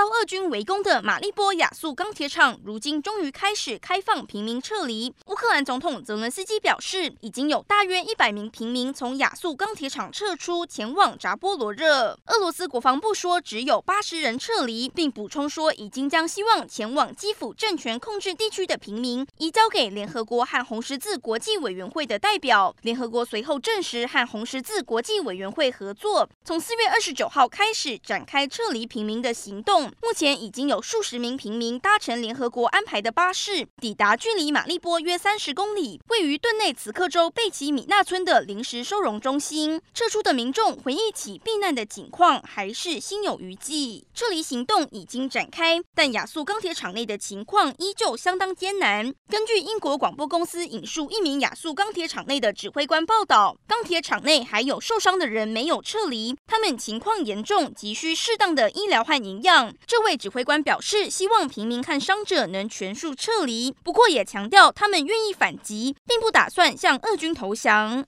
遭俄军围攻的马利波亚速钢铁厂，如今终于开始开放平民撤离。乌克兰总统泽伦斯基表示，已经有大约一百名平民从亚速钢铁厂撤出，前往扎波罗热。俄罗斯国防部说，只有八十人撤离，并补充说，已经将希望前往基辅政权控制地区的平民移交给联合国和红十字国际委员会的代表。联合国随后证实，和红十字国际委员会合作，从四月二十九号开始展开撤离平民的行动。目前已经有数十名平民搭乘联合国安排的巴士，抵达距离马利波约三十公里、位于顿内茨克州贝奇米纳村的临时收容中心。撤出的民众回忆起避难的景况，还是心有余悸。撤离行动已经展开，但亚速钢铁厂内的情况依旧相当艰难。根据英国广播公司引述一名亚速钢铁厂内的指挥官报道，钢铁厂内还有受伤的人没有撤离，他们情况严重，急需适当的医疗和营养。这位指挥官表示，希望平民和伤者能全数撤离，不过也强调他们愿意反击，并不打算向俄军投降。